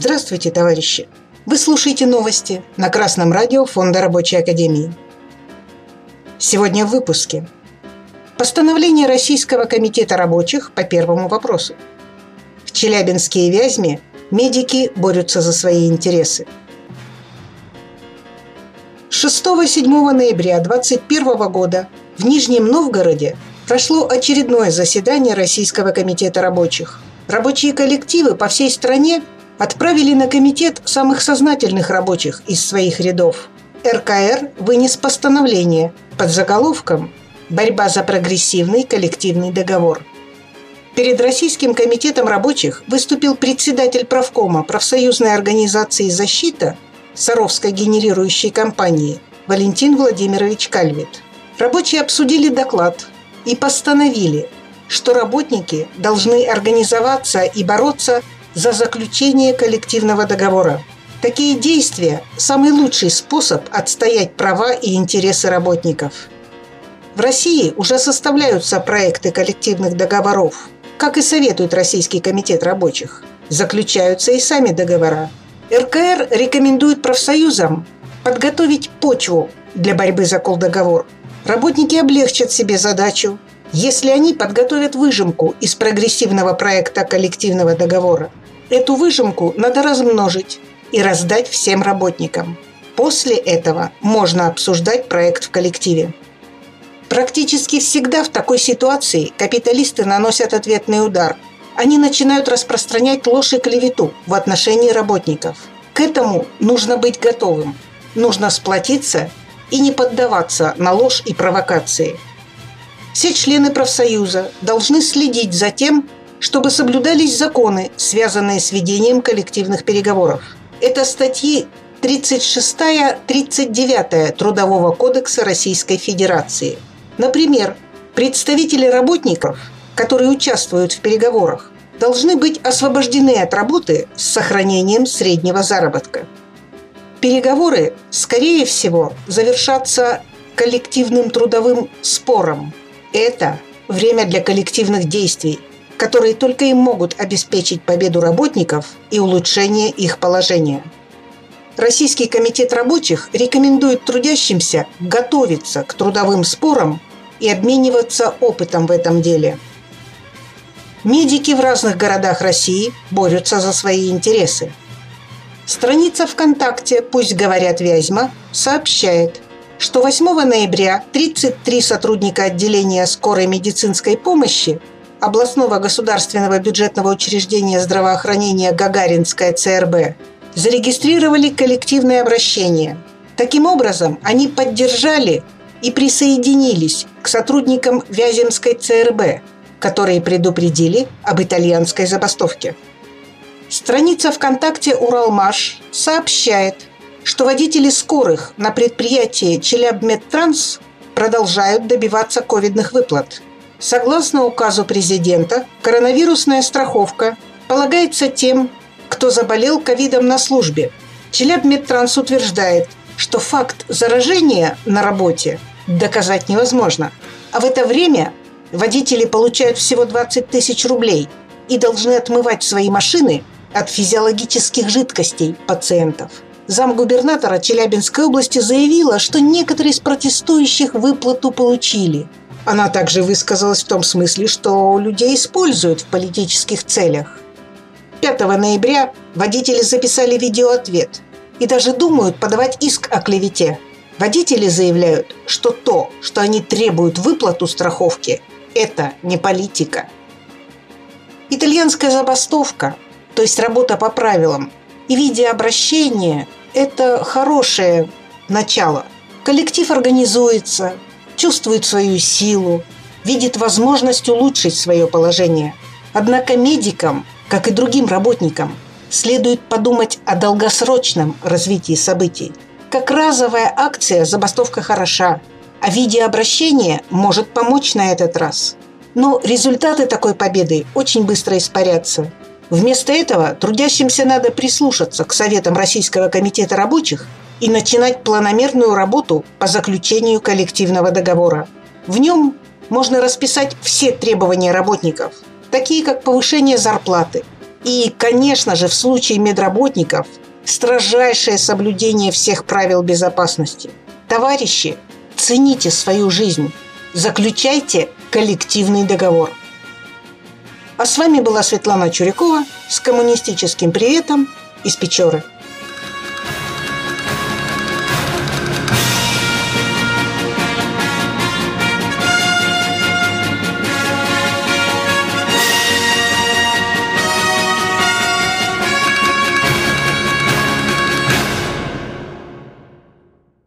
Здравствуйте, товарищи! Вы слушаете новости на Красном радио Фонда Рабочей Академии. Сегодня в выпуске. Постановление Российского комитета рабочих по первому вопросу. В Челябинске и Вязьме медики борются за свои интересы. 6-7 ноября 2021 года в Нижнем Новгороде прошло очередное заседание Российского комитета рабочих. Рабочие коллективы по всей стране отправили на комитет самых сознательных рабочих из своих рядов. РКР вынес постановление под заголовком «Борьба за прогрессивный коллективный договор». Перед Российским комитетом рабочих выступил председатель правкома профсоюзной организации «Защита» Саровской генерирующей компании Валентин Владимирович Кальвит. Рабочие обсудили доклад и постановили, что работники должны организоваться и бороться за заключение коллективного договора. Такие действия – самый лучший способ отстоять права и интересы работников. В России уже составляются проекты коллективных договоров, как и советует Российский комитет рабочих. Заключаются и сами договора. РКР рекомендует профсоюзам подготовить почву для борьбы за колдоговор. Работники облегчат себе задачу, если они подготовят выжимку из прогрессивного проекта коллективного договора. Эту выжимку надо размножить и раздать всем работникам. После этого можно обсуждать проект в коллективе. Практически всегда в такой ситуации капиталисты наносят ответный удар. Они начинают распространять ложь и клевету в отношении работников. К этому нужно быть готовым. Нужно сплотиться и не поддаваться на ложь и провокации. Все члены профсоюза должны следить за тем, чтобы соблюдались законы, связанные с ведением коллективных переговоров. Это статьи 36-39 Трудового кодекса Российской Федерации. Например, представители работников, которые участвуют в переговорах, должны быть освобождены от работы с сохранением среднего заработка. Переговоры, скорее всего, завершатся коллективным трудовым спором. Это время для коллективных действий, которые только и могут обеспечить победу работников и улучшение их положения. Российский комитет рабочих рекомендует трудящимся готовиться к трудовым спорам и обмениваться опытом в этом деле. Медики в разных городах России борются за свои интересы. Страница ВКонтакте «Пусть говорят Вязьма» сообщает, что 8 ноября 33 сотрудника отделения скорой медицинской помощи областного государственного бюджетного учреждения здравоохранения «Гагаринская ЦРБ» зарегистрировали коллективное обращение. Таким образом, они поддержали и присоединились к сотрудникам Вяземской ЦРБ, которые предупредили об итальянской забастовке. Страница ВКонтакте «Уралмаш» сообщает, что водители скорых на предприятии «Челябмедтранс» продолжают добиваться ковидных выплат – Согласно указу президента, коронавирусная страховка полагается тем, кто заболел ковидом на службе. Челябмедтранс утверждает, что факт заражения на работе доказать невозможно. А в это время водители получают всего 20 тысяч рублей и должны отмывать свои машины от физиологических жидкостей пациентов. Замгубернатора Челябинской области заявила, что некоторые из протестующих выплату получили – она также высказалась в том смысле, что людей используют в политических целях. 5 ноября водители записали видеоответ и даже думают подавать иск о клевете. Водители заявляют, что то, что они требуют выплату страховки, это не политика. Итальянская забастовка, то есть работа по правилам, и видеообращение – это хорошее начало. Коллектив организуется, чувствует свою силу, видит возможность улучшить свое положение. Однако медикам, как и другим работникам, следует подумать о долгосрочном развитии событий. Как разовая акция забастовка хороша, а видеообращение может помочь на этот раз. Но результаты такой победы очень быстро испарятся. Вместо этого трудящимся надо прислушаться к советам Российского комитета рабочих и начинать планомерную работу по заключению коллективного договора. В нем можно расписать все требования работников, такие как повышение зарплаты, И, конечно же, в случае медработников строжайшее соблюдение всех правил безопасности. Товарищи, цените свою жизнь, заключайте коллективный договор. А с вами была Светлана Чурякова с коммунистическим приветом из Печоры.